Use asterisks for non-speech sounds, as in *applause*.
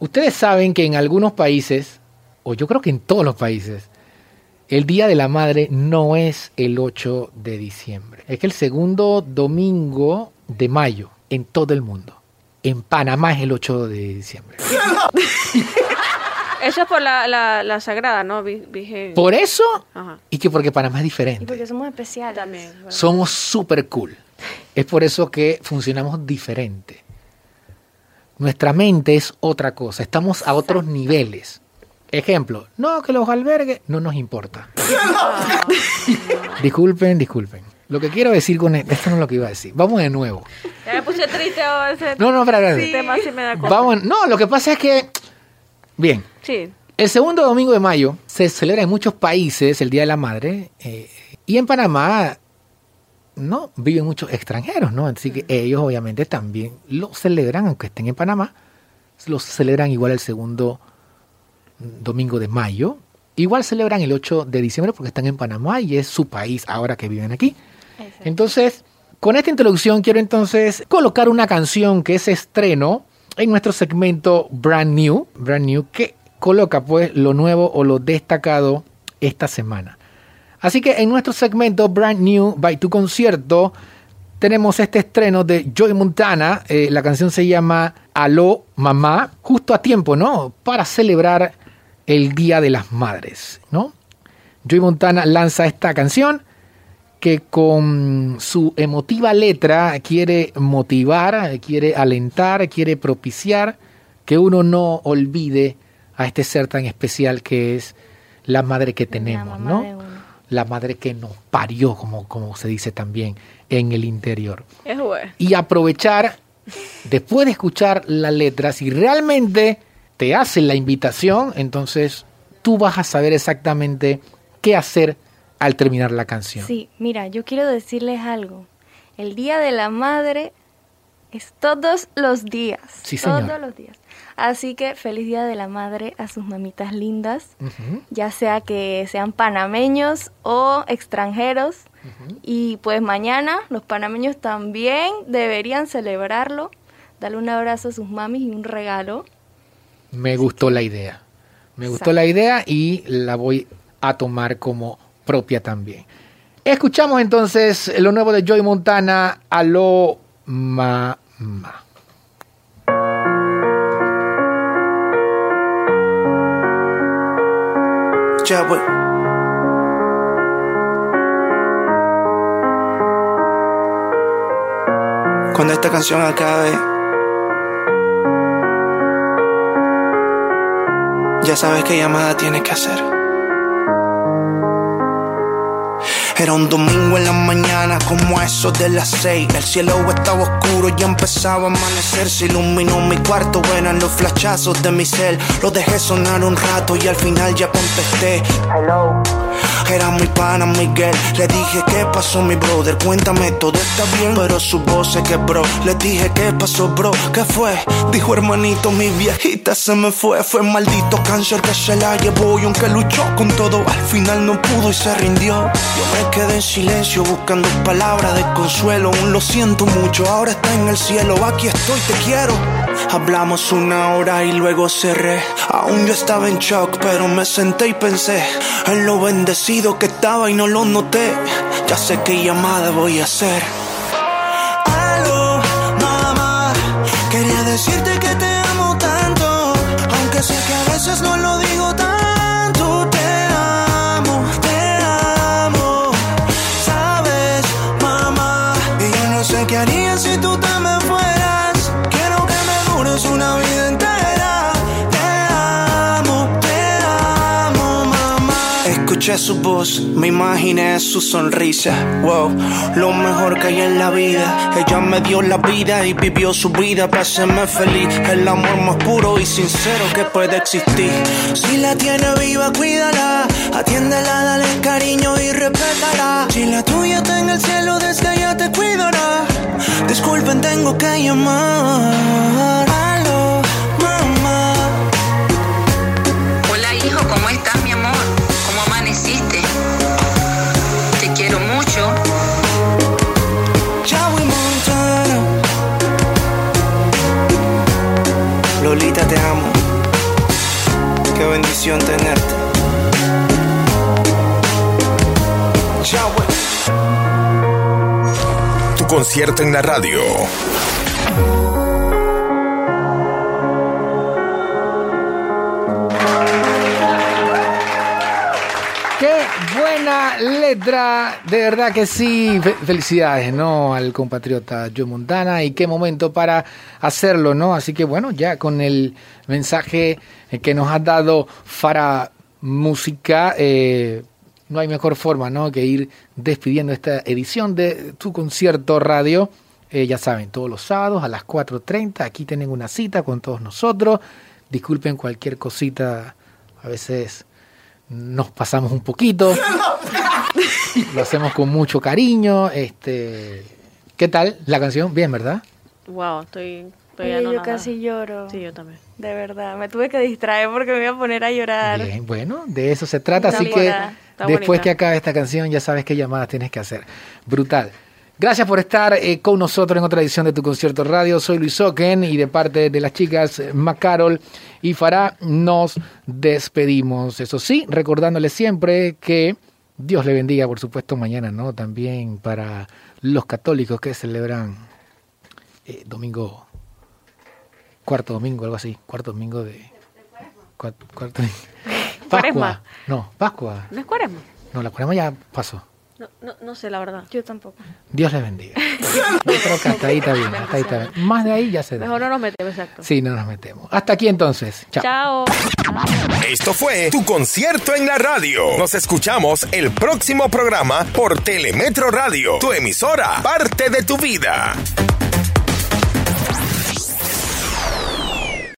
Ustedes saben que en algunos países, o yo creo que en todos los países, el Día de la Madre no es el 8 de diciembre. Es que el segundo domingo de mayo en todo el mundo. En Panamá es el 8 de diciembre. *laughs* Eso es por la, la, la sagrada, ¿no? Vi-. Por eso, Ajá. y que porque Panamá es Y diferente. porque somos especiales. También. bueno. Somos súper cool. Es por eso que funcionamos diferente. Nuestra mente es otra cosa. Estamos a otros niveles. Ejemplo, no, que los albergues no nos importa. *laughs* disculpen, disculpen. Lo que quiero decir con esto, esto no es lo que iba a decir. Vamos de nuevo. Ya me puse triste ahora ese No, no, espera, tema sí me da cosa. Vamos, no, lo que pasa es que, bien, Sí. el segundo domingo de mayo se celebra en muchos países el Día de la Madre eh, y en Panamá no viven muchos extranjeros, ¿no? Así que ellos obviamente también lo celebran, aunque estén en Panamá, lo celebran igual el segundo domingo de mayo. Igual celebran el 8 de diciembre porque están en Panamá y es su país ahora que viven aquí. Entonces, con esta introducción quiero entonces colocar una canción que es estreno en nuestro segmento Brand New, Brand New, que coloca pues lo nuevo o lo destacado esta semana. Así que en nuestro segmento Brand New by Tu Concierto tenemos este estreno de Joy Montana. eh, la canción se llama Aló Mamá, justo a tiempo, ¿no? Para celebrar el Día de las Madres, ¿no? Joy Montana lanza esta canción que con su emotiva letra quiere motivar, quiere alentar, quiere propiciar que uno no olvide a este ser tan especial que es la madre que tenemos, ¿no? La madre que nos parió, como, como se dice también en el interior. Es bueno. Y aprovechar, después de escuchar la letra, si realmente te hacen la invitación, entonces tú vas a saber exactamente qué hacer al terminar la canción. Sí, mira, yo quiero decirles algo. El Día de la Madre es todos los días. Sí, señor. Todos los días. Así que feliz Día de la Madre a sus mamitas lindas, ya sea que sean panameños o extranjeros. Y pues mañana los panameños también deberían celebrarlo, darle un abrazo a sus mamis y un regalo. Me gustó la idea. Me gustó la idea y la voy a tomar como propia también. Escuchamos entonces lo nuevo de Joy Montana, Aló Mamá. Ya, voy. Cuando esta canción acabe, ya sabes qué llamada tienes que hacer. Era un domingo en la mañana, como a eso de las seis. El cielo estaba oscuro, ya empezaba a amanecer. Se iluminó mi cuarto, eran los flashazos de mi cel. Lo dejé sonar un rato y al final ya contesté. Hello. Era mi pana Miguel. Le dije, ¿qué pasó, mi brother? Cuéntame, todo está bien. Pero su voz se quebró. Le dije, ¿qué pasó, bro? ¿Qué fue? Dijo, hermanito, mi viejita se me fue. Fue maldito cáncer que se la llevó. Y aunque luchó con todo, al final no pudo y se rindió. Yo me quedé en silencio buscando palabras de consuelo. Un lo siento mucho, ahora está en el cielo. Aquí estoy, te quiero. Hablamos una hora y luego cerré. Aún yo estaba en shock, pero me senté y pensé en lo bendecido que estaba y no lo noté. Ya sé qué llamada voy a hacer. Aló, mamá. Quería decirte que te amo tanto. Aunque sé que a veces no lo digo tanto. Te amo, te Escuché su voz, me imaginé su sonrisa. Wow, lo mejor que hay en la vida. Ella me dio la vida y vivió su vida para hacerme feliz. El amor más puro y sincero que puede existir. Si la tiene viva, cuídala. Atiéndela, dale cariño y respétala. Si la tuya está en el cielo, desde allá te cuidará. Disculpen, tengo que llamar. Pues. Tu concierto en la radio. Buena letra, de verdad que sí. Fe- Felicidades, ¿no? Al compatriota Joe Montana y qué momento para hacerlo, ¿no? Así que bueno, ya con el mensaje que nos ha dado Fara Música, eh, no hay mejor forma, ¿no? Que ir despidiendo esta edición de tu concierto radio. Eh, ya saben, todos los sábados a las 4.30, aquí tienen una cita con todos nosotros. Disculpen cualquier cosita, a veces nos pasamos un poquito. Lo hacemos con mucho cariño. Este, ¿Qué tal la canción? Bien, ¿verdad? Wow, estoy, estoy Oye, yo casi lloro. Sí, yo también. De verdad, me tuve que distraer porque me iba a poner a llorar. Bien, bueno, de eso se trata. Está Así que está después bonita. que acabe esta canción, ya sabes qué llamadas tienes que hacer. Brutal. Gracias por estar eh, con nosotros en otra edición de Tu Concierto Radio. Soy Luis Oken y de parte de las chicas eh, Macarol y Farah nos despedimos. Eso sí, recordándoles siempre que Dios le bendiga, por supuesto, mañana, ¿no? También para los católicos que celebran eh, domingo, cuarto domingo, algo así, cuarto domingo de... Cuarto, cuarto, Pascua. Cuaresma. No, Pascua. ¿No es cuaresma? No, la cuaresma ya pasó. No, no, no sé, la verdad. Yo tampoco. Dios les bendiga. *laughs* Yo creo que hasta ahí está bien, hasta ahí está bien. Más de ahí ya se da. Mejor no nos metemos, exacto. Sí, no nos metemos. Hasta aquí entonces. Chao. Chao. Esto fue tu concierto en la radio. Nos escuchamos el próximo programa por Telemetro Radio, tu emisora, parte de tu vida.